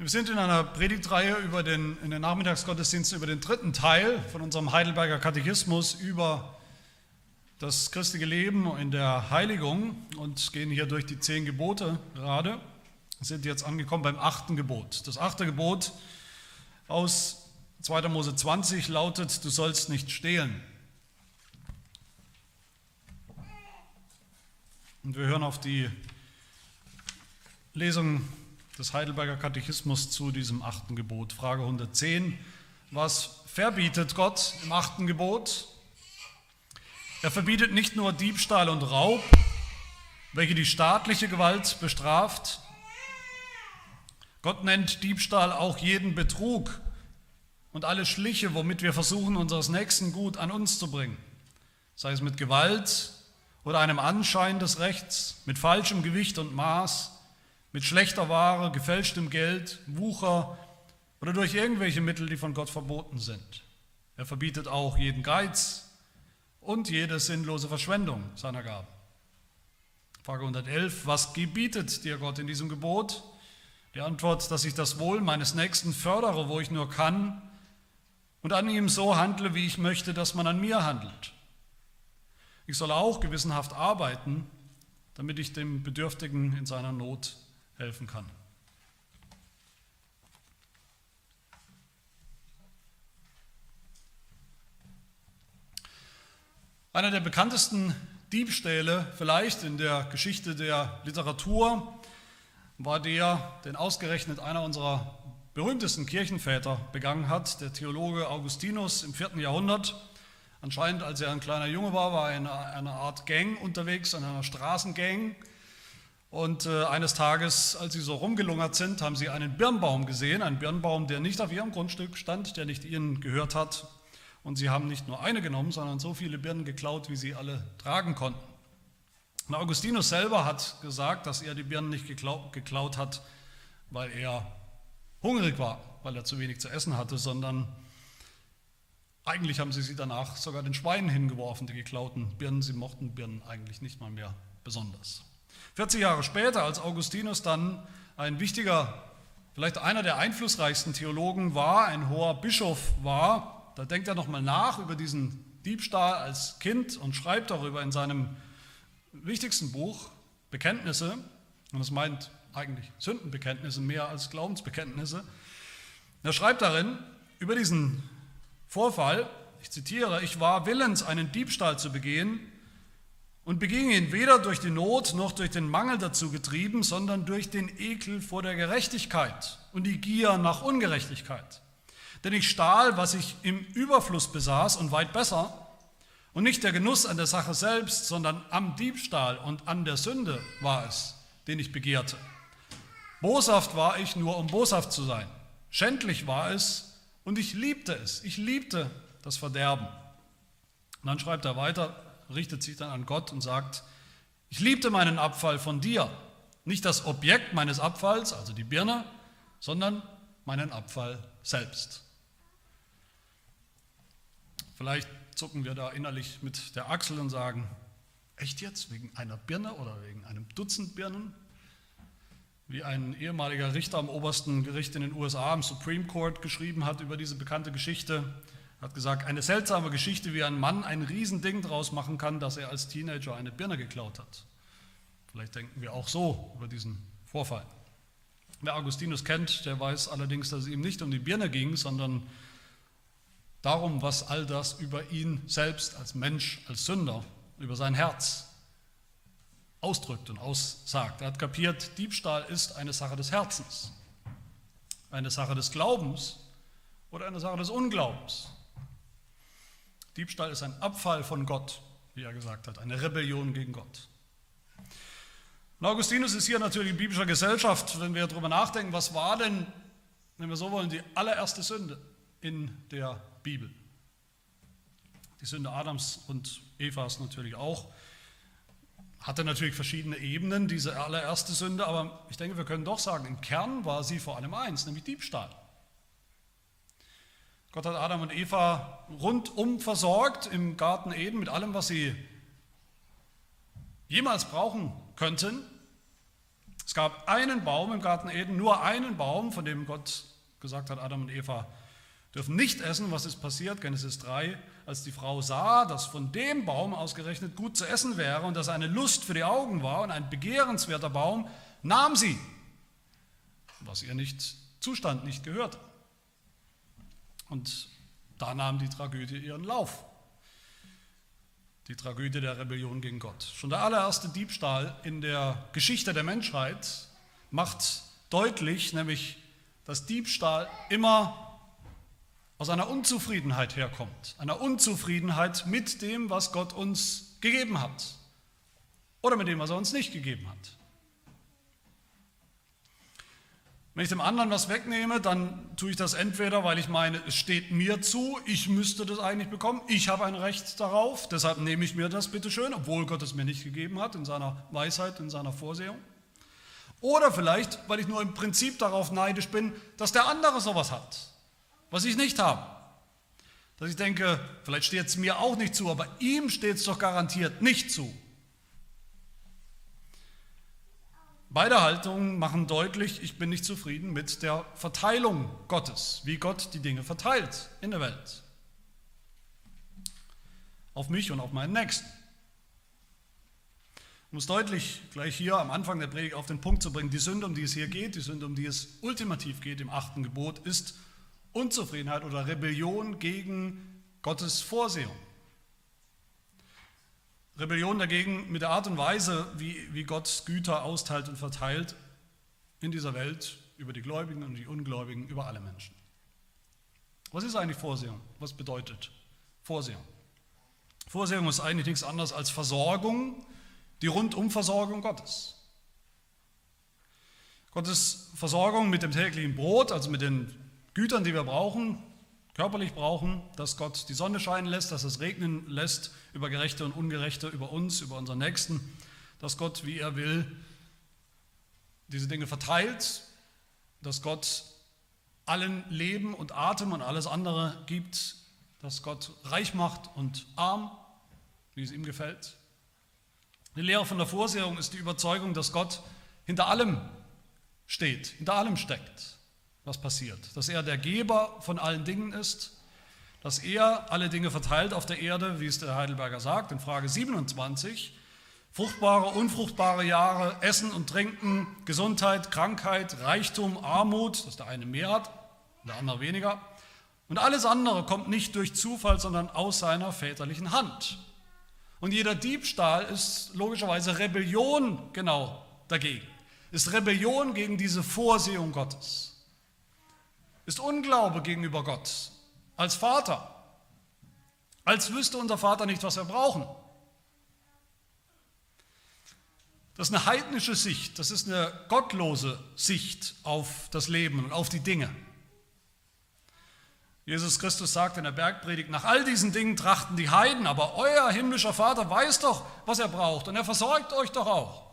Wir sind in einer Predigtreihe über den, in den Nachmittagsgottesdiensten über den dritten Teil von unserem Heidelberger Katechismus über das christliche Leben in der Heiligung und gehen hier durch die zehn Gebote gerade. Wir sind jetzt angekommen beim achten Gebot. Das achte Gebot aus 2. Mose 20 lautet, du sollst nicht stehlen. Und wir hören auf die Lesung des Heidelberger Katechismus zu diesem achten Gebot. Frage 110. Was verbietet Gott im achten Gebot? Er verbietet nicht nur Diebstahl und Raub, welche die staatliche Gewalt bestraft. Gott nennt Diebstahl auch jeden Betrug und alle Schliche, womit wir versuchen, unseres Nächsten Gut an uns zu bringen, sei es mit Gewalt oder einem Anschein des Rechts, mit falschem Gewicht und Maß, mit schlechter Ware, gefälschtem Geld, Wucher oder durch irgendwelche Mittel, die von Gott verboten sind. Er verbietet auch jeden Geiz und jede sinnlose Verschwendung seiner Gaben. Frage 111, was gebietet dir Gott in diesem Gebot? Die Antwort, dass ich das Wohl meines Nächsten fördere, wo ich nur kann und an ihm so handle, wie ich möchte, dass man an mir handelt. Ich soll auch gewissenhaft arbeiten, damit ich dem Bedürftigen in seiner Not helfen kann. Einer der bekanntesten Diebstähle vielleicht in der Geschichte der Literatur war der, den ausgerechnet einer unserer berühmtesten Kirchenväter begangen hat, der Theologe Augustinus im vierten Jahrhundert. Anscheinend, als er ein kleiner Junge war, war er in einer Art Gang unterwegs, in einer Straßengang und äh, eines Tages, als sie so rumgelungert sind, haben sie einen Birnbaum gesehen, einen Birnbaum, der nicht auf ihrem Grundstück stand, der nicht ihnen gehört hat. Und sie haben nicht nur eine genommen, sondern so viele Birnen geklaut, wie sie alle tragen konnten. Und Augustinus selber hat gesagt, dass er die Birnen nicht geklaut, geklaut hat, weil er hungrig war, weil er zu wenig zu essen hatte, sondern eigentlich haben sie sie danach sogar den Schweinen hingeworfen, die geklauten Birnen. Sie mochten Birnen eigentlich nicht mal mehr besonders. 40 Jahre später, als Augustinus dann ein wichtiger, vielleicht einer der einflussreichsten Theologen war, ein hoher Bischof war, da denkt er nochmal nach über diesen Diebstahl als Kind und schreibt darüber in seinem wichtigsten Buch Bekenntnisse. Und das meint eigentlich Sündenbekenntnisse mehr als Glaubensbekenntnisse. Er schreibt darin über diesen Vorfall, ich zitiere, ich war willens, einen Diebstahl zu begehen, und beging ihn weder durch die Not noch durch den Mangel dazu getrieben, sondern durch den Ekel vor der Gerechtigkeit und die Gier nach Ungerechtigkeit. Denn ich stahl, was ich im Überfluss besaß und weit besser, und nicht der Genuss an der Sache selbst, sondern am Diebstahl und an der Sünde war es, den ich begehrte. Boshaft war ich nur, um boshaft zu sein. Schändlich war es und ich liebte es. Ich liebte das Verderben. Und dann schreibt er weiter, richtet sich dann an Gott und sagt, ich liebte meinen Abfall von dir, nicht das Objekt meines Abfalls, also die Birne, sondern meinen Abfall selbst. Vielleicht zucken wir da innerlich mit der Achsel und sagen, echt jetzt, wegen einer Birne oder wegen einem Dutzend Birnen? Wie ein ehemaliger Richter am obersten Gericht in den USA, im Supreme Court, geschrieben hat über diese bekannte Geschichte, hat gesagt, eine seltsame Geschichte, wie ein Mann ein Riesending draus machen kann, dass er als Teenager eine Birne geklaut hat. Vielleicht denken wir auch so über diesen Vorfall. Wer Augustinus kennt, der weiß allerdings, dass es ihm nicht um die Birne ging, sondern darum, was all das über ihn selbst als Mensch, als Sünder, über sein Herz ausdrückt und aussagt. Er hat kapiert, Diebstahl ist eine Sache des Herzens, eine Sache des Glaubens oder eine Sache des Unglaubens. Diebstahl ist ein Abfall von Gott, wie er gesagt hat, eine Rebellion gegen Gott. Und Augustinus ist hier natürlich in biblischer Gesellschaft, wenn wir darüber nachdenken, was war denn, wenn wir so wollen, die allererste Sünde in der Bibel? Die Sünde Adams und Evas natürlich auch. Hatte natürlich verschiedene Ebenen, diese allererste Sünde, aber ich denke, wir können doch sagen, im Kern war sie vor allem eins, nämlich Diebstahl. Gott hat Adam und Eva rundum versorgt im Garten Eden mit allem, was sie jemals brauchen könnten. Es gab einen Baum im Garten Eden, nur einen Baum, von dem Gott gesagt hat, Adam und Eva dürfen nicht essen. Was ist passiert? Genesis 3, als die Frau sah, dass von dem Baum ausgerechnet gut zu essen wäre und dass eine Lust für die Augen war und ein begehrenswerter Baum, nahm sie, was ihr nicht zustand, nicht gehörte. Und da nahm die Tragödie ihren Lauf. Die Tragödie der Rebellion gegen Gott. Schon der allererste Diebstahl in der Geschichte der Menschheit macht deutlich, nämlich, dass Diebstahl immer aus einer Unzufriedenheit herkommt, einer Unzufriedenheit mit dem, was Gott uns gegeben hat oder mit dem, was er uns nicht gegeben hat. Wenn ich dem anderen was wegnehme, dann tue ich das entweder, weil ich meine, es steht mir zu, ich müsste das eigentlich bekommen, ich habe ein Recht darauf, deshalb nehme ich mir das bitte schön, obwohl Gott es mir nicht gegeben hat in seiner Weisheit, in seiner Vorsehung. Oder vielleicht, weil ich nur im Prinzip darauf neidisch bin, dass der andere sowas hat was ich nicht habe. Dass ich denke, vielleicht steht es mir auch nicht zu, aber ihm steht es doch garantiert nicht zu. Beide Haltungen machen deutlich, ich bin nicht zufrieden mit der Verteilung Gottes, wie Gott die Dinge verteilt in der Welt. Auf mich und auf meinen Nächsten. Um es deutlich gleich hier am Anfang der Predigt auf den Punkt zu bringen, die Sünde, um die es hier geht, die Sünde, um die es ultimativ geht im achten Gebot, ist Unzufriedenheit oder Rebellion gegen Gottes Vorsehung. Rebellion dagegen mit der Art und Weise, wie, wie Gott Güter austeilt und verteilt in dieser Welt über die Gläubigen und die Ungläubigen, über alle Menschen. Was ist eigentlich Vorsehung? Was bedeutet Vorsehung? Vorsehung ist eigentlich nichts anderes als Versorgung, die Rundumversorgung Gottes. Gottes Versorgung mit dem täglichen Brot, also mit den Gütern, die wir brauchen, körperlich brauchen, dass Gott die Sonne scheinen lässt, dass es regnen lässt über Gerechte und Ungerechte, über uns, über unseren Nächsten, dass Gott, wie er will, diese Dinge verteilt, dass Gott allen Leben und Atem und alles andere gibt, dass Gott reich macht und arm, wie es ihm gefällt. Die Lehre von der Vorsehung ist die Überzeugung, dass Gott hinter allem steht, hinter allem steckt was passiert. Dass er der Geber von allen Dingen ist, dass er alle Dinge verteilt auf der Erde, wie es der Heidelberger sagt, in Frage 27. Fruchtbare, unfruchtbare Jahre, Essen und Trinken, Gesundheit, Krankheit, Reichtum, Armut, dass der eine mehr hat, der andere weniger. Und alles andere kommt nicht durch Zufall, sondern aus seiner väterlichen Hand. Und jeder Diebstahl ist logischerweise Rebellion genau dagegen. Ist Rebellion gegen diese Vorsehung Gottes ist Unglaube gegenüber Gott als Vater, als wüsste unser Vater nicht, was wir brauchen. Das ist eine heidnische Sicht, das ist eine gottlose Sicht auf das Leben und auf die Dinge. Jesus Christus sagt in der Bergpredigt, nach all diesen Dingen trachten die Heiden, aber euer himmlischer Vater weiß doch, was er braucht und er versorgt euch doch auch.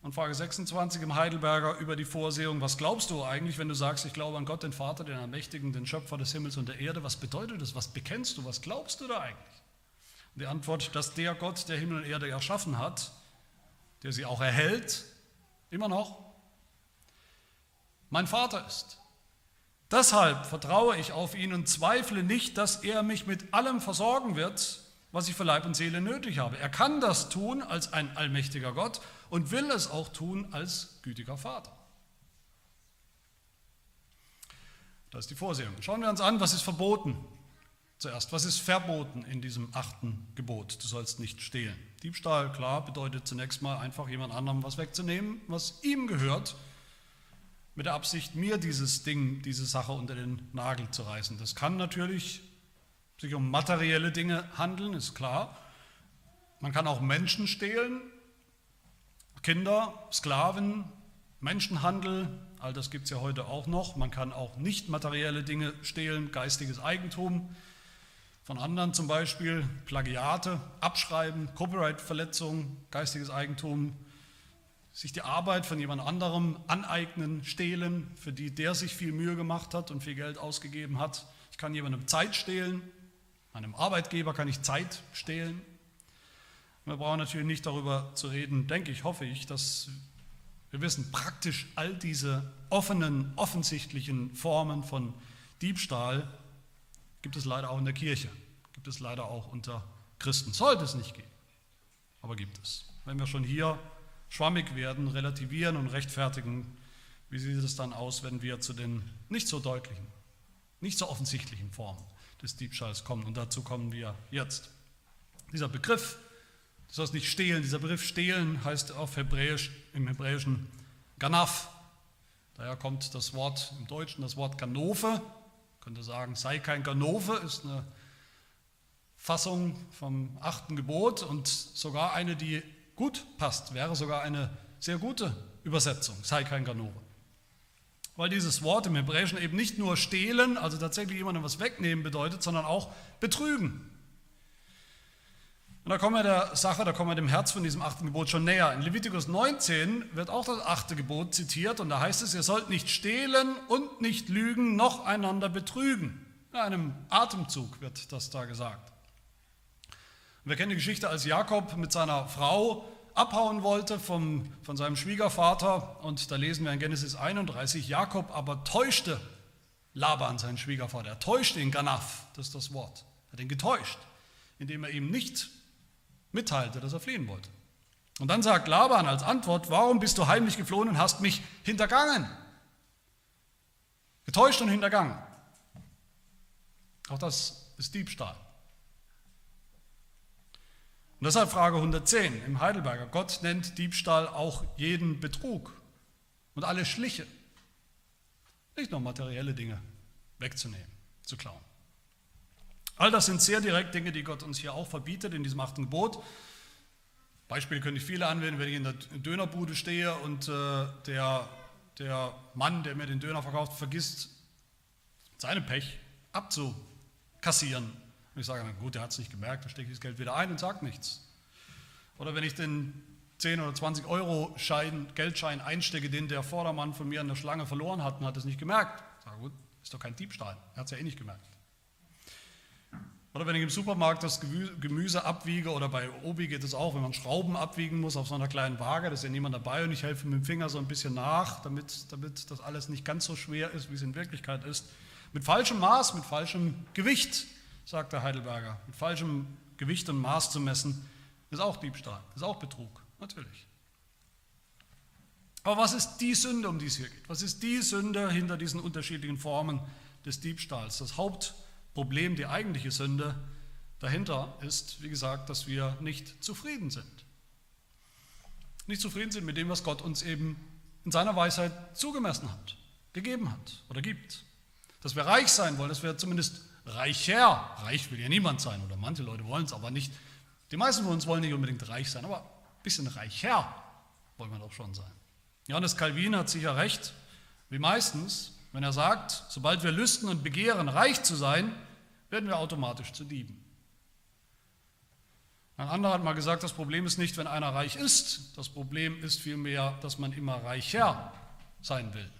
Und Frage 26 im Heidelberger über die Vorsehung. Was glaubst du eigentlich, wenn du sagst, ich glaube an Gott, den Vater, den Allmächtigen, den Schöpfer des Himmels und der Erde? Was bedeutet das? Was bekennst du? Was glaubst du da eigentlich? Und die Antwort, dass der Gott, der Himmel und Erde erschaffen hat, der sie auch erhält, immer noch, mein Vater ist. Deshalb vertraue ich auf ihn und zweifle nicht, dass er mich mit allem versorgen wird, was ich für Leib und Seele nötig habe. Er kann das tun als ein allmächtiger Gott und will es auch tun als gütiger Vater. Das ist die Vorsehung. Schauen wir uns an, was ist verboten zuerst. Was ist verboten in diesem achten Gebot? Du sollst nicht stehlen. Diebstahl, klar, bedeutet zunächst mal einfach jemand anderem was wegzunehmen, was ihm gehört, mit der Absicht, mir dieses Ding, diese Sache unter den Nagel zu reißen. Das kann natürlich sich um materielle Dinge handeln, ist klar. Man kann auch Menschen stehlen, Kinder, Sklaven, Menschenhandel, all das gibt es ja heute auch noch. Man kann auch nicht materielle Dinge stehlen, geistiges Eigentum von anderen zum Beispiel, Plagiate, Abschreiben, Copyright-Verletzungen, geistiges Eigentum, sich die Arbeit von jemand anderem aneignen, stehlen, für die der sich viel Mühe gemacht hat und viel Geld ausgegeben hat. Ich kann jemandem Zeit stehlen, einem Arbeitgeber kann ich Zeit stehlen. Wir brauchen natürlich nicht darüber zu reden, denke ich, hoffe ich, dass wir wissen, praktisch all diese offenen, offensichtlichen Formen von Diebstahl gibt es leider auch in der Kirche, gibt es leider auch unter Christen. Sollte es nicht geben, aber gibt es. Wenn wir schon hier schwammig werden, relativieren und rechtfertigen, wie sieht es dann aus, wenn wir zu den nicht so deutlichen, nicht so offensichtlichen Formen des Diebstahls kommen? Und dazu kommen wir jetzt. Dieser Begriff das heißt nicht stehlen. Dieser Begriff stehlen heißt auf Hebräisch, im Hebräischen Ganaf. Daher kommt das Wort im Deutschen, das Wort Ganove. Könnte sagen, sei kein Ganove, ist eine Fassung vom achten Gebot und sogar eine, die gut passt, wäre sogar eine sehr gute Übersetzung, sei kein Ganove. Weil dieses Wort im Hebräischen eben nicht nur stehlen, also tatsächlich jemandem was wegnehmen bedeutet, sondern auch betrügen. Und da kommen wir der Sache, da kommen wir dem Herz von diesem achten Gebot schon näher. In Levitikus 19 wird auch das achte Gebot zitiert und da heißt es, ihr sollt nicht stehlen und nicht lügen, noch einander betrügen. In einem Atemzug wird das da gesagt. Und wir kennen die Geschichte, als Jakob mit seiner Frau abhauen wollte vom, von seinem Schwiegervater und da lesen wir in Genesis 31, Jakob aber täuschte Laban, seinen Schwiegervater, er täuschte ihn, Ganaf, das ist das Wort, er hat ihn getäuscht, indem er ihm nicht mitteilte, dass er fliehen wollte. Und dann sagt Laban als Antwort, warum bist du heimlich geflohen und hast mich hintergangen? Getäuscht und hintergangen. Auch das ist Diebstahl. Und deshalb Frage 110 im Heidelberger. Gott nennt Diebstahl auch jeden Betrug und alle Schliche. Nicht nur materielle Dinge wegzunehmen, zu klauen. All das sind sehr direkt Dinge, die Gott uns hier auch verbietet in diesem achten Gebot. Beispiele könnte ich viele anwenden, wenn ich in der Dönerbude stehe und äh, der, der Mann, der mir den Döner verkauft, vergisst, seine Pech abzukassieren. Und ich sage, na gut, der hat es nicht gemerkt, da stecke ich das Geld wieder ein und sage nichts. Oder wenn ich den 10 oder 20 Euro Schein, Geldschein einstecke, den der Vordermann von mir in der Schlange verloren hat und hat es nicht gemerkt. Ich sage, gut, ist doch kein Diebstahl, er hat es ja eh nicht gemerkt. Oder wenn ich im Supermarkt das Gemüse abwiege oder bei Obi geht es auch, wenn man Schrauben abwiegen muss auf so einer kleinen Waage, da ist ja niemand dabei und ich helfe mit dem Finger so ein bisschen nach, damit, damit das alles nicht ganz so schwer ist, wie es in Wirklichkeit ist. Mit falschem Maß, mit falschem Gewicht, sagt der Heidelberger, mit falschem Gewicht und Maß zu messen, ist auch Diebstahl, ist auch Betrug, natürlich. Aber was ist die Sünde, um die es hier geht? Was ist die Sünde hinter diesen unterschiedlichen Formen des Diebstahls? Das Hauptproblem Problem, die eigentliche Sünde dahinter ist, wie gesagt, dass wir nicht zufrieden sind. Nicht zufrieden sind mit dem, was Gott uns eben in seiner Weisheit zugemessen hat, gegeben hat oder gibt. Dass wir reich sein wollen, dass wir zumindest reicher, reich will ja niemand sein oder manche Leute wollen es aber nicht. Die meisten von uns wollen nicht unbedingt reich sein, aber ein bisschen reicher wollen wir doch schon sein. Johannes Calvin hat sicher recht, wie meistens, wenn er sagt, sobald wir lüsten und begehren, reich zu sein, werden wir automatisch zu Dieben. Ein anderer hat mal gesagt, das Problem ist nicht, wenn einer reich ist, das Problem ist vielmehr, dass man immer reicher sein will,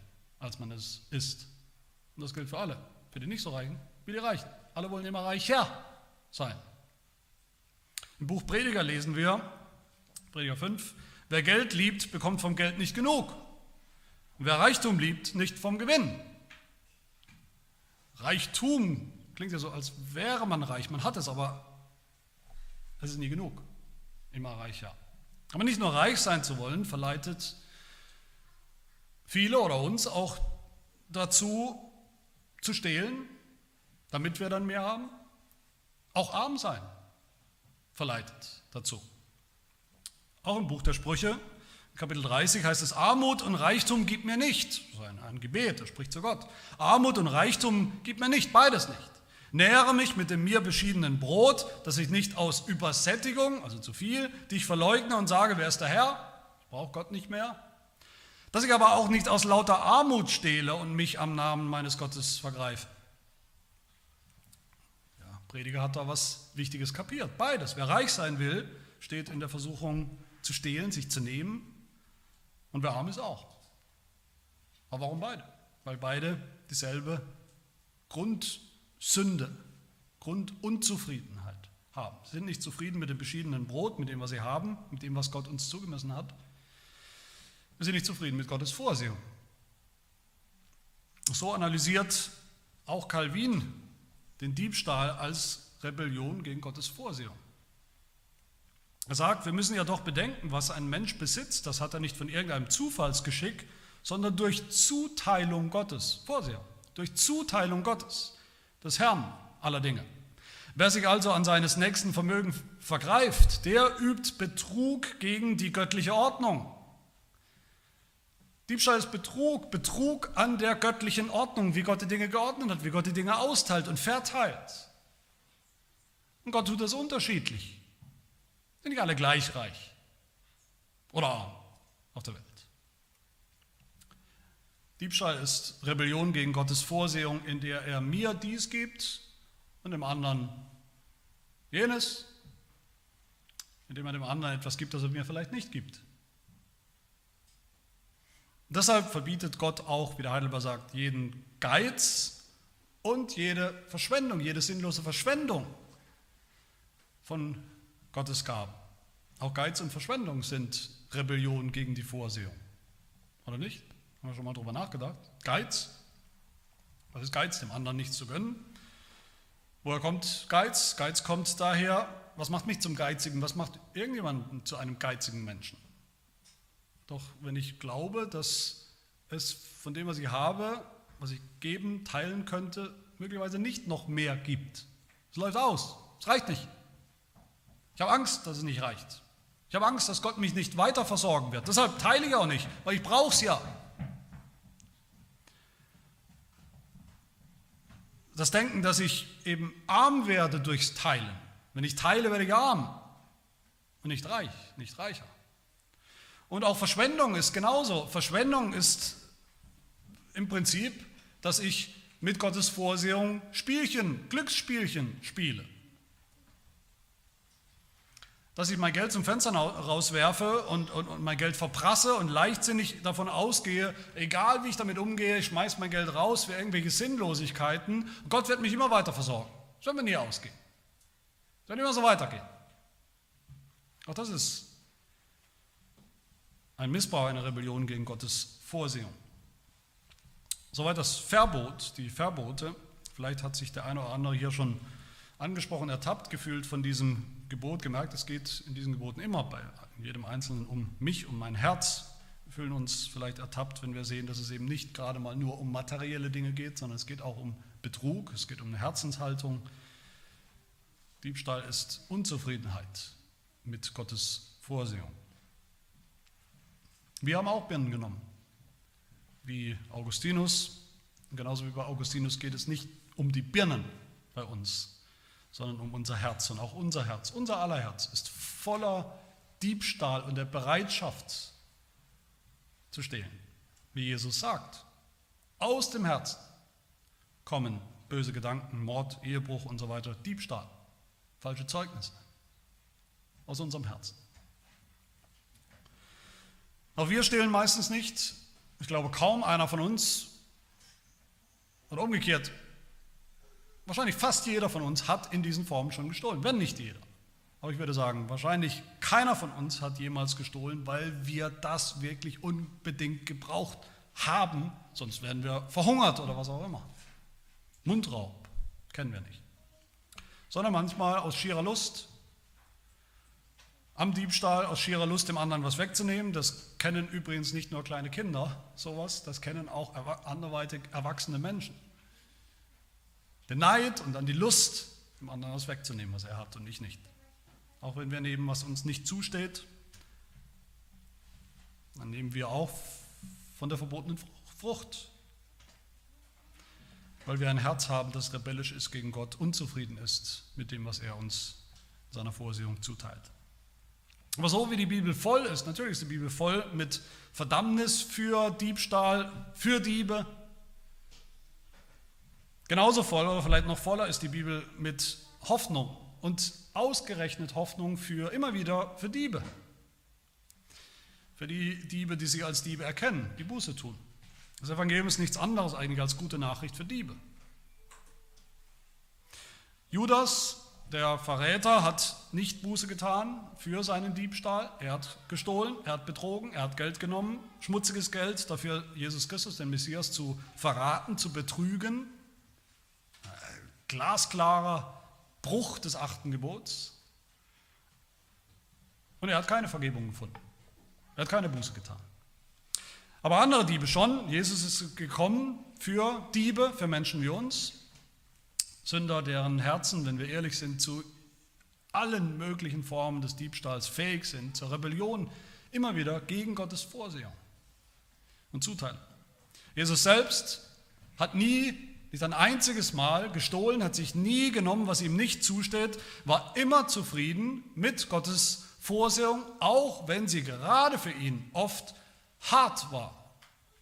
als man es ist. Und das gilt für alle, für die nicht so Reichen wie die Reichen. Alle wollen immer reicher sein. Im Buch Prediger lesen wir, Prediger 5, wer Geld liebt, bekommt vom Geld nicht genug. Und wer Reichtum liebt, nicht vom Gewinn. Reichtum Klingt ja so, als wäre man reich. Man hat es, aber es ist nie genug. Immer reicher. Aber nicht nur reich sein zu wollen, verleitet viele oder uns auch dazu zu stehlen, damit wir dann mehr haben. Auch arm sein verleitet dazu. Auch im Buch der Sprüche, Kapitel 30 heißt es, Armut und Reichtum gib mir nicht. Ist ein, ein Gebet, das spricht zu Gott. Armut und Reichtum gib mir nicht, beides nicht. Nähere mich mit dem mir beschiedenen Brot, dass ich nicht aus Übersättigung, also zu viel, dich verleugne und sage, wer ist der Herr? Ich brauche Gott nicht mehr. Dass ich aber auch nicht aus lauter Armut stehle und mich am Namen meines Gottes vergreife. Prediger hat da was Wichtiges kapiert. Beides. Wer reich sein will, steht in der Versuchung zu stehlen, sich zu nehmen. Und wer arm ist auch. Aber warum beide? Weil beide dieselbe Grund Sünde, Grundunzufriedenheit haben. Sie sind nicht zufrieden mit dem beschiedenen Brot, mit dem, was sie haben, mit dem, was Gott uns zugemessen hat. Sie sind nicht zufrieden mit Gottes Vorsehung. So analysiert auch Calvin den Diebstahl als Rebellion gegen Gottes Vorsehung. Er sagt, wir müssen ja doch bedenken, was ein Mensch besitzt, das hat er nicht von irgendeinem Zufallsgeschick, sondern durch Zuteilung Gottes, Vorsehung, durch Zuteilung Gottes, des Herrn aller Dinge. Wer sich also an seines nächsten Vermögen vergreift, der übt Betrug gegen die göttliche Ordnung. Diebstahl ist Betrug, Betrug an der göttlichen Ordnung, wie Gott die Dinge geordnet hat, wie Gott die Dinge austeilt und verteilt. Und Gott tut das unterschiedlich. Sind nicht alle gleich reich oder arm auf der Welt. Diebstahl ist Rebellion gegen Gottes Vorsehung, in der er mir dies gibt und dem anderen jenes, indem er dem anderen etwas gibt, das er mir vielleicht nicht gibt. Deshalb verbietet Gott auch, wie der Heidelberg sagt, jeden Geiz und jede Verschwendung, jede sinnlose Verschwendung von Gottes Gaben. Auch Geiz und Verschwendung sind Rebellion gegen die Vorsehung. Oder nicht? Haben wir schon mal drüber nachgedacht? Geiz. Was ist Geiz? Dem anderen nichts zu gönnen. Woher kommt Geiz? Geiz kommt daher, was macht mich zum Geizigen? Was macht irgendjemanden zu einem geizigen Menschen? Doch wenn ich glaube, dass es von dem, was ich habe, was ich geben, teilen könnte, möglicherweise nicht noch mehr gibt. Es läuft aus. Es reicht nicht. Ich habe Angst, dass es nicht reicht. Ich habe Angst, dass Gott mich nicht weiter versorgen wird. Deshalb teile ich auch nicht, weil ich brauche es ja. Das Denken, dass ich eben arm werde durchs Teilen. Wenn ich teile, werde ich arm und nicht reich, nicht reicher. Und auch Verschwendung ist genauso. Verschwendung ist im Prinzip, dass ich mit Gottes Vorsehung Spielchen, Glücksspielchen spiele. Dass ich mein Geld zum Fenster rauswerfe und, und, und, mein Geld verprasse und leichtsinnig davon ausgehe, egal wie ich damit umgehe, ich schmeiße mein Geld raus für irgendwelche Sinnlosigkeiten. Gott wird mich immer weiter versorgen. Das wird mir nie ausgehen. Das wird immer so weitergehen. Auch das ist ein Missbrauch, eine Rebellion gegen Gottes Vorsehung. Soweit das Verbot, die Verbote. Vielleicht hat sich der eine oder andere hier schon angesprochen, ertappt gefühlt von diesem Gebot, gemerkt, es geht in diesen Geboten immer bei jedem Einzelnen um mich, um mein Herz. Wir fühlen uns vielleicht ertappt, wenn wir sehen, dass es eben nicht gerade mal nur um materielle Dinge geht, sondern es geht auch um Betrug, es geht um eine Herzenshaltung. Diebstahl ist Unzufriedenheit mit Gottes Vorsehung. Wir haben auch Birnen genommen, wie Augustinus. Genauso wie bei Augustinus geht es nicht um die Birnen bei uns, sondern um unser Herz. Und auch unser Herz, unser aller Herz ist voller Diebstahl und der Bereitschaft zu stehlen. Wie Jesus sagt, aus dem Herzen kommen böse Gedanken, Mord, Ehebruch und so weiter, Diebstahl, falsche Zeugnisse aus unserem Herzen. Auch wir stehlen meistens nicht. Ich glaube, kaum einer von uns, oder umgekehrt, wahrscheinlich fast jeder von uns hat in diesen Formen schon gestohlen, wenn nicht jeder. Aber ich würde sagen, wahrscheinlich keiner von uns hat jemals gestohlen, weil wir das wirklich unbedingt gebraucht haben, sonst wären wir verhungert oder was auch immer. Mundraub kennen wir nicht. Sondern manchmal aus schierer Lust, am Diebstahl aus schierer Lust dem anderen was wegzunehmen. Das kennen übrigens nicht nur kleine Kinder, sowas, das kennen auch anderweitig erwachsene Menschen. Den Neid und dann die Lust, dem anderen was wegzunehmen, was er hat und ich nicht. Auch wenn wir nehmen, was uns nicht zusteht, dann nehmen wir auch von der verbotenen Frucht, weil wir ein Herz haben, das rebellisch ist gegen Gott, unzufrieden ist mit dem, was er uns in seiner Vorsehung zuteilt. Aber so wie die Bibel voll ist, natürlich ist die Bibel voll mit Verdammnis für Diebstahl, für Diebe. Genauso voll oder vielleicht noch voller ist die Bibel mit Hoffnung und ausgerechnet Hoffnung für immer wieder für Diebe. Für die Diebe, die sich als Diebe erkennen, die Buße tun. Das Evangelium ist nichts anderes eigentlich als gute Nachricht für Diebe. Judas der Verräter hat nicht Buße getan für seinen Diebstahl. Er hat gestohlen, er hat betrogen, er hat Geld genommen, schmutziges Geld, dafür Jesus Christus, den Messias, zu verraten, zu betrügen. Glasklarer Bruch des achten Gebots. Und er hat keine Vergebung gefunden. Er hat keine Buße getan. Aber andere Diebe schon. Jesus ist gekommen für Diebe, für Menschen wie uns. Sünder, deren Herzen, wenn wir ehrlich sind, zu allen möglichen Formen des Diebstahls fähig sind, zur Rebellion, immer wieder gegen Gottes Vorsehung und Zuteilung. Jesus selbst hat nie, nicht ein einziges Mal gestohlen, hat sich nie genommen, was ihm nicht zusteht, war immer zufrieden mit Gottes Vorsehung, auch wenn sie gerade für ihn oft hart war,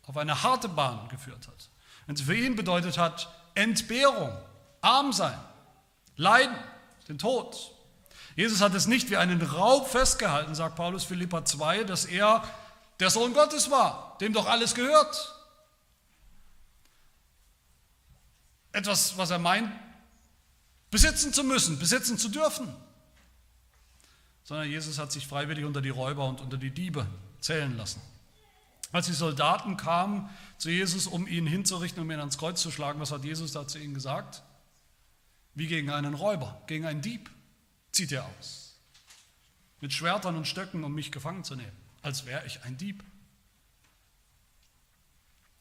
auf eine harte Bahn geführt hat. Wenn sie für ihn bedeutet hat Entbehrung, arm sein, leiden, den Tod. Jesus hat es nicht wie einen Raub festgehalten, sagt Paulus Philippa 2, dass er der Sohn Gottes war, dem doch alles gehört. Etwas, was er meint, besitzen zu müssen, besitzen zu dürfen. Sondern Jesus hat sich freiwillig unter die Räuber und unter die Diebe zählen lassen. Als die Soldaten kamen zu Jesus, um ihn hinzurichten, um ihn ans Kreuz zu schlagen, was hat Jesus da zu ihnen gesagt? Wie gegen einen Räuber, gegen einen Dieb zieht er aus. Mit Schwertern und Stöcken, um mich gefangen zu nehmen, als wäre ich ein Dieb.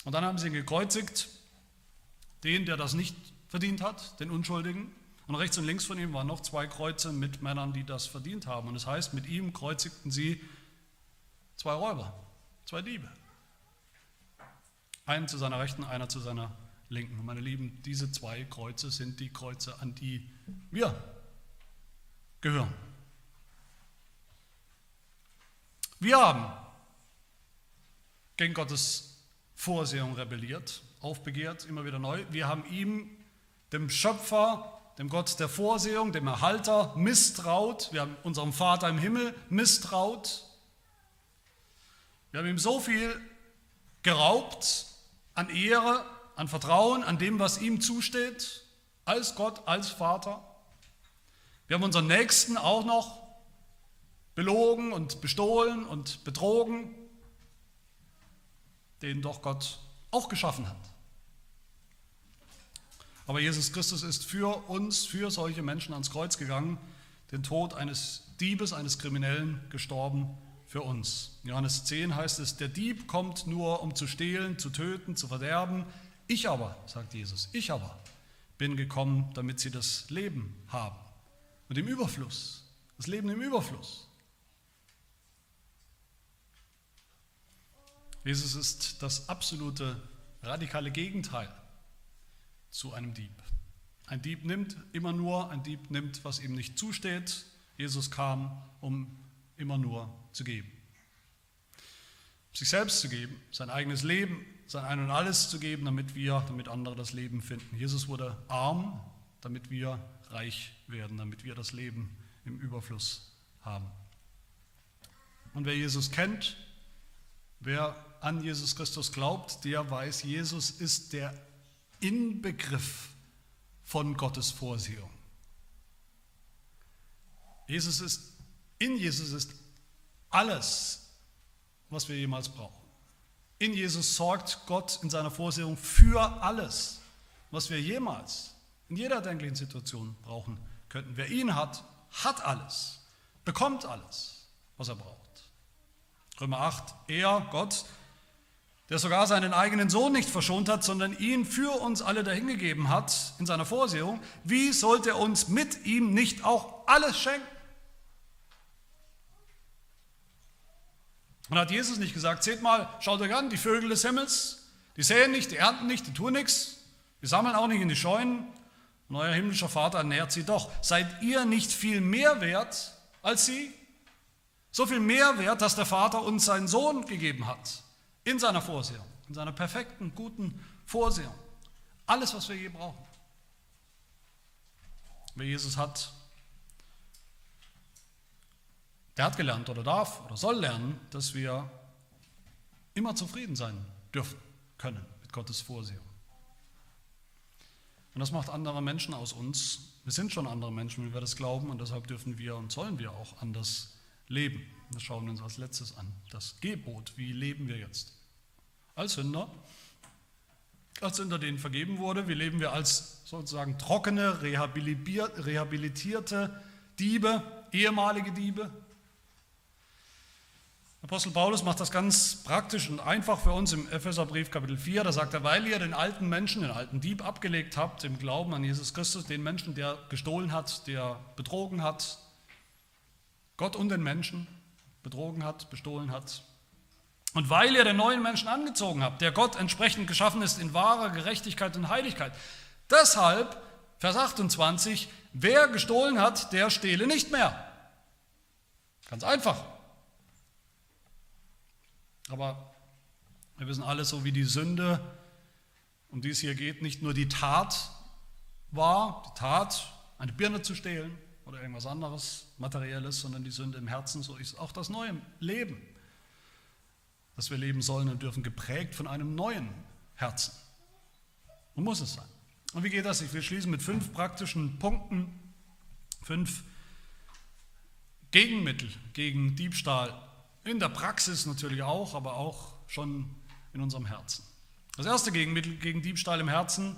Und dann haben sie ihn gekreuzigt, den, der das nicht verdient hat, den Unschuldigen. Und rechts und links von ihm waren noch zwei Kreuze mit Männern, die das verdient haben. Und es das heißt, mit ihm kreuzigten sie zwei Räuber, zwei Diebe. Einen zu seiner Rechten, einer zu seiner Linken. Und meine Lieben, diese zwei Kreuze sind die Kreuze, an die wir gehören. Wir haben gegen Gottes Vorsehung rebelliert, aufbegehrt, immer wieder neu. Wir haben ihm, dem Schöpfer, dem Gott der Vorsehung, dem Erhalter, misstraut. Wir haben unserem Vater im Himmel misstraut. Wir haben ihm so viel geraubt an Ehre, an Vertrauen, an dem, was ihm zusteht, als Gott, als Vater. Wir haben unseren Nächsten auch noch belogen und bestohlen und betrogen, den doch Gott auch geschaffen hat. Aber Jesus Christus ist für uns, für solche Menschen ans Kreuz gegangen, den Tod eines Diebes, eines Kriminellen gestorben für uns. In Johannes 10 heißt es, der Dieb kommt nur, um zu stehlen, zu töten, zu verderben. Ich aber, sagt Jesus, ich aber bin gekommen, damit sie das Leben haben. Und im Überfluss, das Leben im Überfluss. Jesus ist das absolute, radikale Gegenteil zu einem Dieb. Ein Dieb nimmt immer nur, ein Dieb nimmt, was ihm nicht zusteht. Jesus kam, um immer nur zu geben. Sich selbst zu geben, sein eigenes Leben sein Ein und Alles zu geben, damit wir, damit andere das Leben finden. Jesus wurde arm, damit wir reich werden, damit wir das Leben im Überfluss haben. Und wer Jesus kennt, wer an Jesus Christus glaubt, der weiß, Jesus ist der Inbegriff von Gottes Vorsehung. Jesus ist, in Jesus ist alles, was wir jemals brauchen. In Jesus sorgt Gott in seiner Vorsehung für alles, was wir jemals in jeder denklichen Situation brauchen könnten. Wer ihn hat, hat alles, bekommt alles, was er braucht. Römer 8, er, Gott, der sogar seinen eigenen Sohn nicht verschont hat, sondern ihn für uns alle dahingegeben hat in seiner Vorsehung, wie sollte er uns mit ihm nicht auch alles schenken? Und hat Jesus nicht gesagt, seht mal, schaut euch an, die Vögel des Himmels, die säen nicht, die ernten nicht, die tun nichts, die sammeln auch nicht in die Scheunen, und euer himmlischer Vater ernährt sie doch. Seid ihr nicht viel mehr wert als sie? So viel mehr wert, dass der Vater uns seinen Sohn gegeben hat, in seiner Vorsehung, in seiner perfekten, guten Vorsehung. Alles, was wir je brauchen. Wer Jesus hat, der hat gelernt oder darf oder soll lernen, dass wir immer zufrieden sein dürfen, können mit Gottes Vorsehung. Und das macht andere Menschen aus uns Wir sind schon andere Menschen, wenn wir das glauben und deshalb dürfen wir und sollen wir auch anders leben. Das schauen wir uns als letztes an. Das Gebot, wie leben wir jetzt? Als Sünder, als Sünder, denen vergeben wurde. Wie leben wir als sozusagen trockene, rehabilitierte Diebe, ehemalige Diebe? Apostel Paulus macht das ganz praktisch und einfach für uns im Epheserbrief Kapitel 4. Da sagt er, weil ihr den alten Menschen, den alten Dieb abgelegt habt im Glauben an Jesus Christus, den Menschen, der gestohlen hat, der betrogen hat, Gott und den Menschen betrogen hat, bestohlen hat. Und weil ihr den neuen Menschen angezogen habt, der Gott entsprechend geschaffen ist in wahrer Gerechtigkeit und Heiligkeit. Deshalb, Vers 28, wer gestohlen hat, der stehle nicht mehr. Ganz einfach. Aber wir wissen alle, so wie die Sünde, um die es hier geht, nicht nur die Tat war, die Tat, eine Birne zu stehlen oder irgendwas anderes, materielles, sondern die Sünde im Herzen, so ist auch das neue Leben, das wir leben sollen und dürfen, geprägt von einem neuen Herzen. Und muss es sein. Und wie geht das? Ich will schließen mit fünf praktischen Punkten, fünf Gegenmittel gegen Diebstahl in der Praxis natürlich auch, aber auch schon in unserem Herzen. Das erste Gegenmittel gegen Diebstahl im Herzen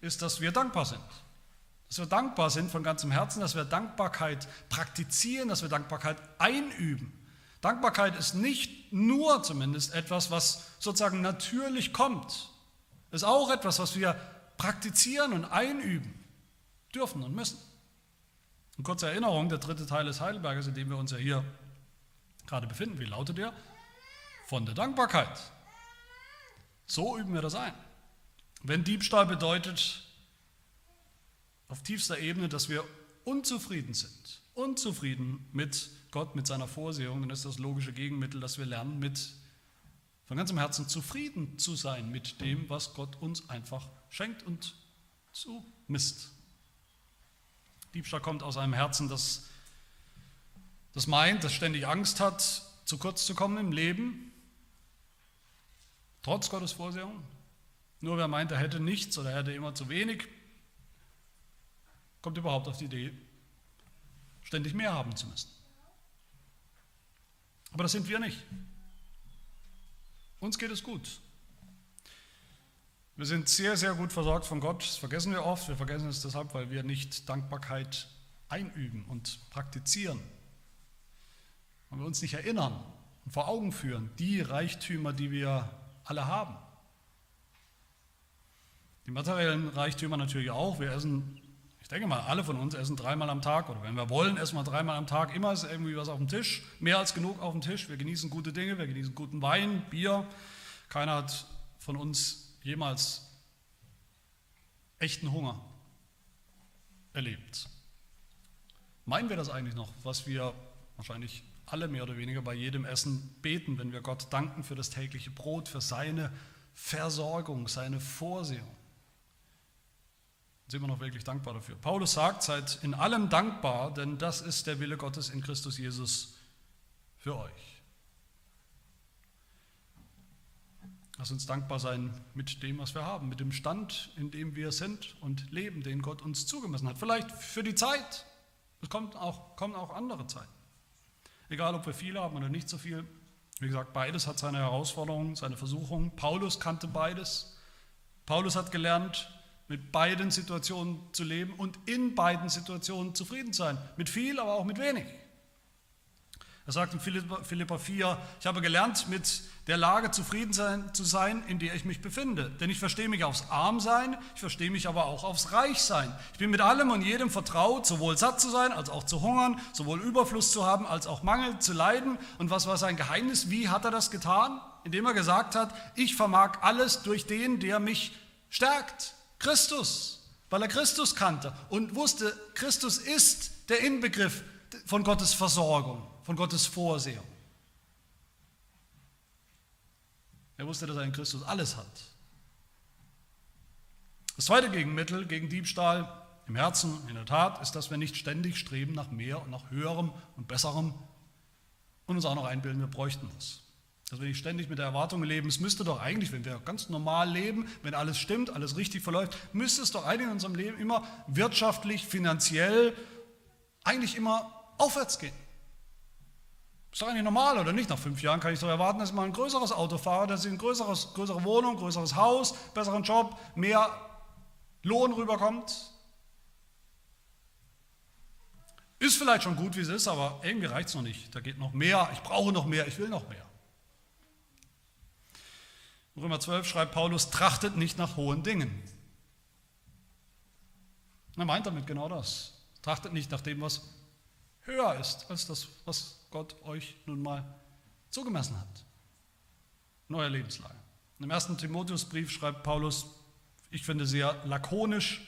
ist, dass wir dankbar sind. Dass wir dankbar sind von ganzem Herzen, dass wir Dankbarkeit praktizieren, dass wir Dankbarkeit einüben. Dankbarkeit ist nicht nur zumindest etwas, was sozusagen natürlich kommt. Ist auch etwas, was wir praktizieren und einüben dürfen und müssen. Eine kurze Erinnerung, der dritte Teil des Heidelberges, in dem wir uns ja hier gerade befinden. Wie lautet er? Von der Dankbarkeit. So üben wir das ein. Wenn Diebstahl bedeutet, auf tiefster Ebene, dass wir unzufrieden sind, unzufrieden mit Gott, mit seiner Vorsehung, dann ist das logische Gegenmittel, dass wir lernen, mit von ganzem Herzen zufrieden zu sein mit dem, was Gott uns einfach schenkt und zumisst. Diebstahl kommt aus einem Herzen, das das meint, das ständig Angst hat, zu kurz zu kommen im Leben, trotz Gottes Vorsehung. Nur wer meint, er hätte nichts oder er hätte immer zu wenig, kommt überhaupt auf die Idee, ständig mehr haben zu müssen. Aber das sind wir nicht. Uns geht es gut. Wir sind sehr, sehr gut versorgt von Gott. Das vergessen wir oft. Wir vergessen es deshalb, weil wir nicht Dankbarkeit einüben und praktizieren. Wenn wir uns nicht erinnern und vor Augen führen, die Reichtümer, die wir alle haben. Die materiellen Reichtümer natürlich auch. Wir essen, ich denke mal, alle von uns essen dreimal am Tag oder wenn wir wollen, essen wir dreimal am Tag. Immer ist irgendwie was auf dem Tisch, mehr als genug auf dem Tisch. Wir genießen gute Dinge, wir genießen guten Wein, Bier. Keiner hat von uns jemals echten Hunger erlebt. Meinen wir das eigentlich noch, was wir wahrscheinlich alle mehr oder weniger bei jedem Essen beten, wenn wir Gott danken für das tägliche Brot, für seine Versorgung, seine Vorsehung. Sind wir noch wirklich dankbar dafür? Paulus sagt, seid in allem dankbar, denn das ist der Wille Gottes in Christus Jesus für euch. Lass uns dankbar sein mit dem, was wir haben, mit dem Stand, in dem wir sind und leben, den Gott uns zugemessen hat. Vielleicht für die Zeit. Es kommt auch, kommen auch andere Zeiten. Egal, ob wir viel haben oder nicht so viel. Wie gesagt, beides hat seine Herausforderungen, seine Versuchungen. Paulus kannte beides. Paulus hat gelernt, mit beiden Situationen zu leben und in beiden Situationen zufrieden zu sein. Mit viel, aber auch mit wenig. Er sagt in Philippa 4, ich habe gelernt, mit der Lage zufrieden sein, zu sein, in der ich mich befinde. Denn ich verstehe mich aufs Armsein, ich verstehe mich aber auch aufs Reichsein. Ich bin mit allem und jedem vertraut, sowohl satt zu sein, als auch zu hungern, sowohl Überfluss zu haben, als auch Mangel zu leiden. Und was war sein Geheimnis? Wie hat er das getan? Indem er gesagt hat, ich vermag alles durch den, der mich stärkt. Christus, weil er Christus kannte und wusste, Christus ist der Inbegriff von Gottes Versorgung von Gottes Vorsehung. Er wusste, dass er in Christus alles hat. Das zweite Gegenmittel gegen Diebstahl im Herzen, in der Tat, ist, dass wir nicht ständig streben nach mehr und nach höherem und besserem und uns auch noch einbilden, wir bräuchten das. Dass wir nicht ständig mit der Erwartung leben, es müsste doch eigentlich, wenn wir ganz normal leben, wenn alles stimmt, alles richtig verläuft, müsste es doch eigentlich in unserem Leben immer wirtschaftlich, finanziell, eigentlich immer aufwärts gehen. Ist doch eigentlich normal, oder nicht? Nach fünf Jahren kann ich doch erwarten, dass ich mal ein größeres Auto fahre, dass ich eine größeres, größere Wohnung, größeres Haus, besseren Job, mehr Lohn rüberkommt. Ist vielleicht schon gut, wie es ist, aber irgendwie reicht es noch nicht. Da geht noch mehr. Ich brauche noch mehr. Ich will noch mehr. In Römer 12 schreibt Paulus, trachtet nicht nach hohen Dingen. Er meint damit genau das. Trachtet nicht nach dem, was höher ist als das, was Gott euch nun mal zugemessen hat. In eurer Lebenslage. Im ersten Timotheusbrief schreibt Paulus, ich finde sehr lakonisch,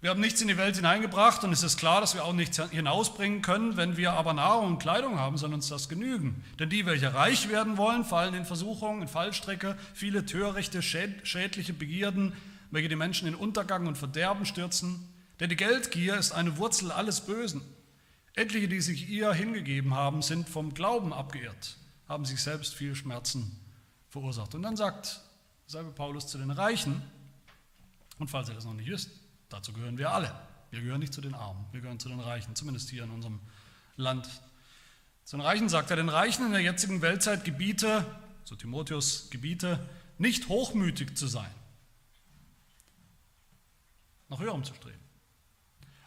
wir haben nichts in die Welt hineingebracht und es ist klar, dass wir auch nichts hinausbringen können. Wenn wir aber Nahrung und Kleidung haben, soll uns das genügen. Denn die, welche reich werden wollen, fallen in Versuchungen, in Fallstrecke, viele törichte, schädliche Begierden, welche die Menschen in Untergang und Verderben stürzen. Denn die Geldgier ist eine Wurzel alles Bösen. Etliche, die sich ihr hingegeben haben, sind vom Glauben abgeirrt, haben sich selbst viel Schmerzen verursacht. Und dann sagt selbe Paulus zu den Reichen, und falls ihr das noch nicht wisst, Dazu gehören wir alle. Wir gehören nicht zu den Armen, wir gehören zu den Reichen, zumindest hier in unserem Land. Zu den Reichen sagt er, den Reichen in der jetzigen Weltzeit gebiete, so Timotheus gebiete, nicht hochmütig zu sein, nach höherem zu streben.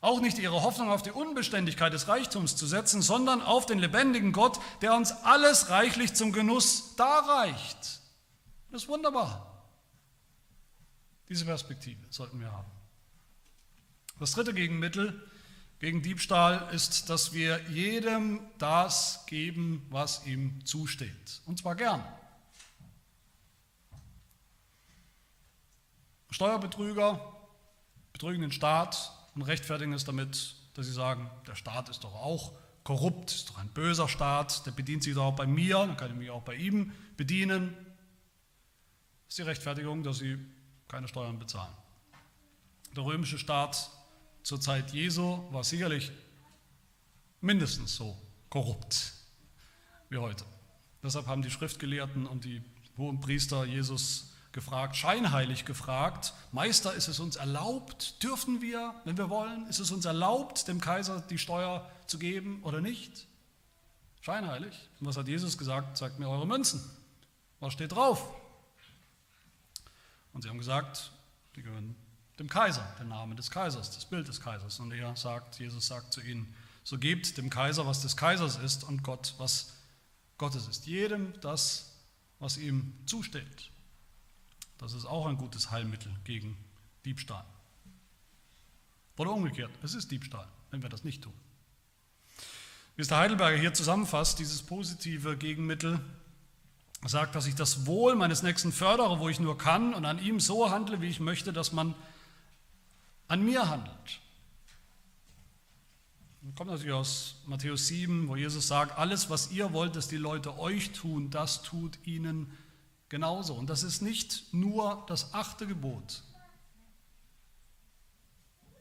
Auch nicht ihre Hoffnung auf die Unbeständigkeit des Reichtums zu setzen, sondern auf den lebendigen Gott, der uns alles reichlich zum Genuss darreicht. Das ist wunderbar. Diese Perspektive sollten wir haben. Das dritte Gegenmittel gegen Diebstahl ist, dass wir jedem das geben, was ihm zusteht. Und zwar gern. Steuerbetrüger betrügen den Staat und rechtfertigen es damit, dass sie sagen, der Staat ist doch auch korrupt, ist doch ein böser Staat, der bedient sich doch auch bei mir, dann kann ich mich auch bei ihm bedienen. Das ist die Rechtfertigung, dass sie keine Steuern bezahlen. Der römische Staat zur Zeit Jesu war sicherlich mindestens so korrupt wie heute. Deshalb haben die Schriftgelehrten und die hohen Priester Jesus gefragt, scheinheilig gefragt, Meister, ist es uns erlaubt, dürfen wir, wenn wir wollen, ist es uns erlaubt, dem Kaiser die Steuer zu geben oder nicht? Scheinheilig. Und was hat Jesus gesagt? Zeigt mir eure Münzen. Was steht drauf? Und sie haben gesagt, die gehören dem Kaiser, den Namen des Kaisers, das Bild des Kaisers. Und er sagt, Jesus sagt zu ihnen, so gebt dem Kaiser, was des Kaisers ist und Gott, was Gottes ist. Jedem das, was ihm zusteht. Das ist auch ein gutes Heilmittel gegen Diebstahl. Oder umgekehrt, es ist Diebstahl, wenn wir das nicht tun. Wie es der Heidelberger hier zusammenfasst, dieses positive Gegenmittel sagt, dass ich das Wohl meines Nächsten fördere, wo ich nur kann und an ihm so handle, wie ich möchte, dass man an mir handelt. Das kommt natürlich aus Matthäus 7, wo Jesus sagt, alles, was ihr wollt, dass die Leute euch tun, das tut ihnen genauso. Und das ist nicht nur das achte Gebot,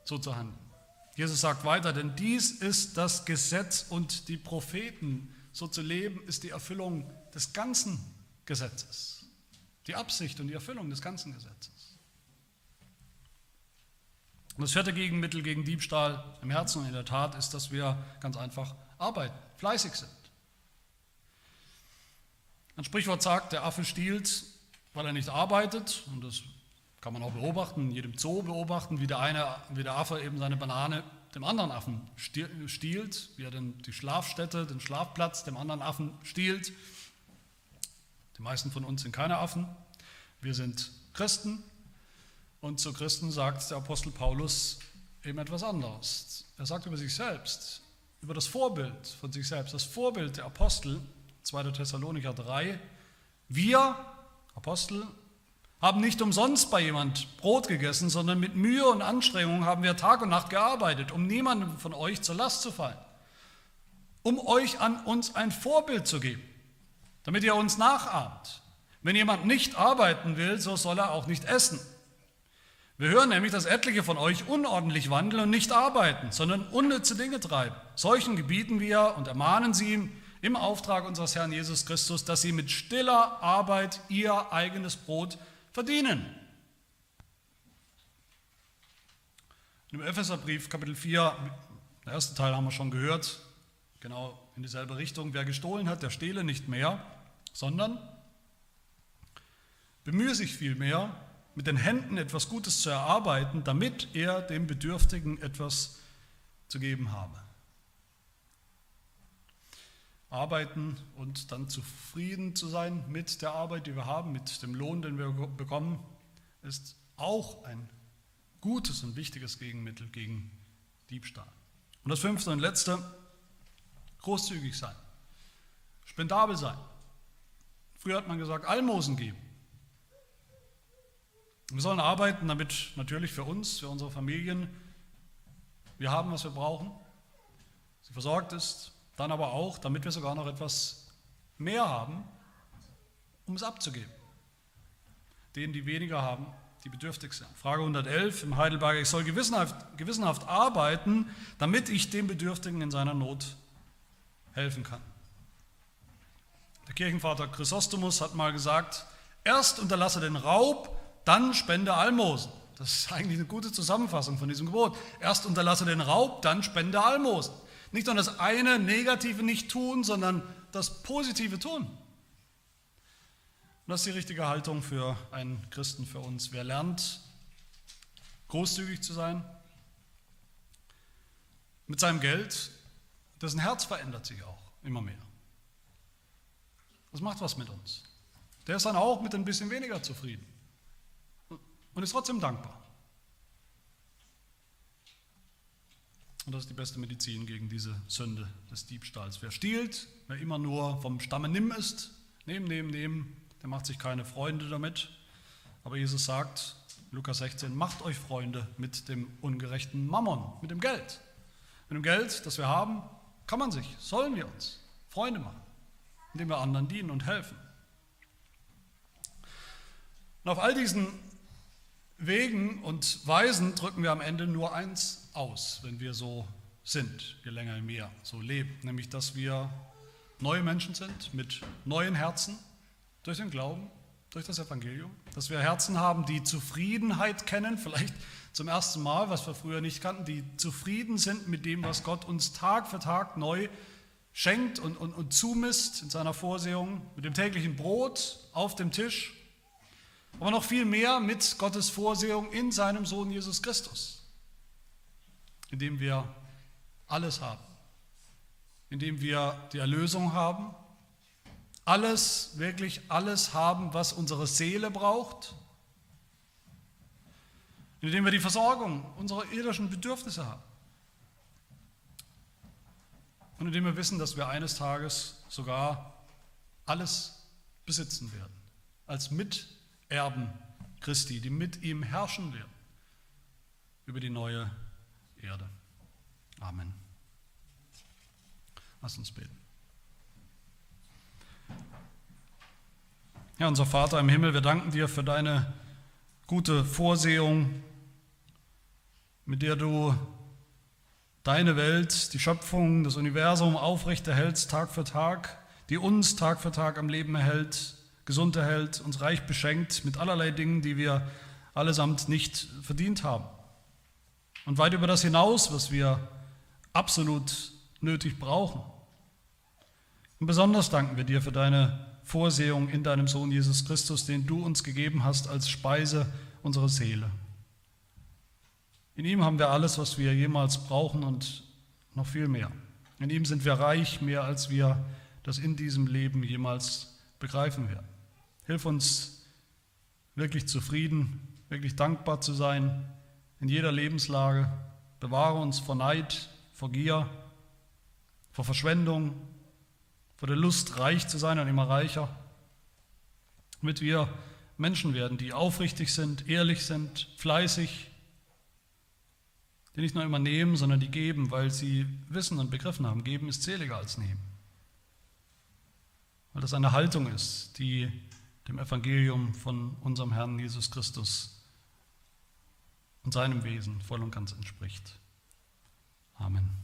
so zu handeln. Jesus sagt weiter, denn dies ist das Gesetz und die Propheten. So zu leben ist die Erfüllung des ganzen Gesetzes. Die Absicht und die Erfüllung des ganzen Gesetzes. Und das vierte Gegenmittel gegen Diebstahl im Herzen und in der Tat ist, dass wir ganz einfach arbeiten, fleißig sind. Ein Sprichwort sagt, der Affe stiehlt, weil er nicht arbeitet. Und das kann man auch beobachten, in jedem Zoo beobachten, wie der, eine, wie der Affe eben seine Banane dem anderen Affen stiehlt, wie er den, die Schlafstätte, den Schlafplatz dem anderen Affen stiehlt. Die meisten von uns sind keine Affen. Wir sind Christen und zu Christen sagt der Apostel Paulus eben etwas anderes. Er sagt über sich selbst, über das Vorbild von sich selbst, das Vorbild der Apostel, 2. Thessalonicher 3, wir, Apostel, haben nicht umsonst bei jemand Brot gegessen, sondern mit Mühe und Anstrengung haben wir Tag und Nacht gearbeitet, um niemandem von euch zur Last zu fallen, um euch an uns ein Vorbild zu geben, damit ihr uns nachahmt. Wenn jemand nicht arbeiten will, so soll er auch nicht essen. Wir hören nämlich, dass etliche von euch unordentlich wandeln und nicht arbeiten, sondern unnütze Dinge treiben. Solchen gebieten wir und ermahnen sie, im Auftrag unseres Herrn Jesus Christus, dass sie mit stiller Arbeit ihr eigenes Brot verdienen. Im Epheserbrief Kapitel 4, der erste Teil haben wir schon gehört, genau in dieselbe Richtung. Wer gestohlen hat, der stehle nicht mehr, sondern bemühe sich vielmehr, mit den Händen etwas Gutes zu erarbeiten, damit er dem Bedürftigen etwas zu geben habe. Arbeiten und dann zufrieden zu sein mit der Arbeit, die wir haben, mit dem Lohn, den wir bekommen, ist auch ein gutes und wichtiges Gegenmittel gegen Diebstahl. Und das fünfte und letzte, großzügig sein, spendabel sein. Früher hat man gesagt, Almosen geben. Wir sollen arbeiten, damit natürlich für uns, für unsere Familien, wir haben, was wir brauchen, sie versorgt ist, dann aber auch, damit wir sogar noch etwas mehr haben, um es abzugeben. Denen, die weniger haben, die bedürftig sind. Frage 111 im Heidelberger, ich soll gewissenhaft, gewissenhaft arbeiten, damit ich dem Bedürftigen in seiner Not helfen kann. Der Kirchenvater Chrysostomus hat mal gesagt, erst unterlasse den Raub, dann spende Almosen. Das ist eigentlich eine gute Zusammenfassung von diesem Gebot. Erst unterlasse den Raub, dann spende Almosen. Nicht nur das eine Negative nicht tun, sondern das Positive tun. Und das ist die richtige Haltung für einen Christen, für uns. Wer lernt, großzügig zu sein mit seinem Geld, dessen Herz verändert sich auch immer mehr. Das macht was mit uns. Der ist dann auch mit ein bisschen weniger zufrieden und ist trotzdem dankbar. Und das ist die beste Medizin gegen diese Sünde des Diebstahls. Wer stiehlt, wer immer nur vom Stamme nimm ist, nehmen, nehmen, nehmen, der macht sich keine Freunde damit. Aber Jesus sagt, Lukas 16, macht euch Freunde mit dem ungerechten Mammon, mit dem Geld. Mit dem Geld, das wir haben, kann man sich, sollen wir uns Freunde machen, indem wir anderen dienen und helfen. Und auf all diesen Wegen und Weisen drücken wir am Ende nur eins aus, wenn wir so sind, je länger je mehr so leben, nämlich dass wir neue Menschen sind mit neuen Herzen durch den Glauben, durch das Evangelium, dass wir Herzen haben, die Zufriedenheit kennen, vielleicht zum ersten Mal, was wir früher nicht kannten, die zufrieden sind mit dem, was Gott uns Tag für Tag neu schenkt und, und, und zumisst in seiner Vorsehung, mit dem täglichen Brot auf dem Tisch, aber noch viel mehr mit Gottes Vorsehung in seinem Sohn Jesus Christus in dem wir alles haben, in dem wir die Erlösung haben, alles, wirklich alles haben, was unsere Seele braucht, in dem wir die Versorgung unserer irdischen Bedürfnisse haben. Und in dem wir wissen, dass wir eines Tages sogar alles besitzen werden, als Miterben Christi, die mit ihm herrschen werden. Über die neue Welt. Erde. Amen. Lass uns beten. Ja, unser Vater im Himmel, wir danken dir für deine gute Vorsehung, mit der du deine Welt, die Schöpfung, das Universum aufrechterhältst Tag für Tag, die uns Tag für Tag am Leben erhält, gesund erhält, uns reich beschenkt mit allerlei Dingen, die wir allesamt nicht verdient haben. Und weit über das hinaus, was wir absolut nötig brauchen. Und besonders danken wir dir für deine Vorsehung in deinem Sohn Jesus Christus, den du uns gegeben hast als Speise unserer Seele. In ihm haben wir alles, was wir jemals brauchen und noch viel mehr. In ihm sind wir reich, mehr als wir das in diesem Leben jemals begreifen werden. Hilf uns wirklich zufrieden, wirklich dankbar zu sein in jeder Lebenslage. Bewahre uns vor Neid, vor Gier, vor Verschwendung, vor der Lust, reich zu sein und immer reicher, damit wir Menschen werden, die aufrichtig sind, ehrlich sind, fleißig, die nicht nur immer nehmen, sondern die geben, weil sie wissen und begriffen haben, geben ist seliger als nehmen. Weil das eine Haltung ist, die dem Evangelium von unserem Herrn Jesus Christus und seinem Wesen voll und ganz entspricht. Amen.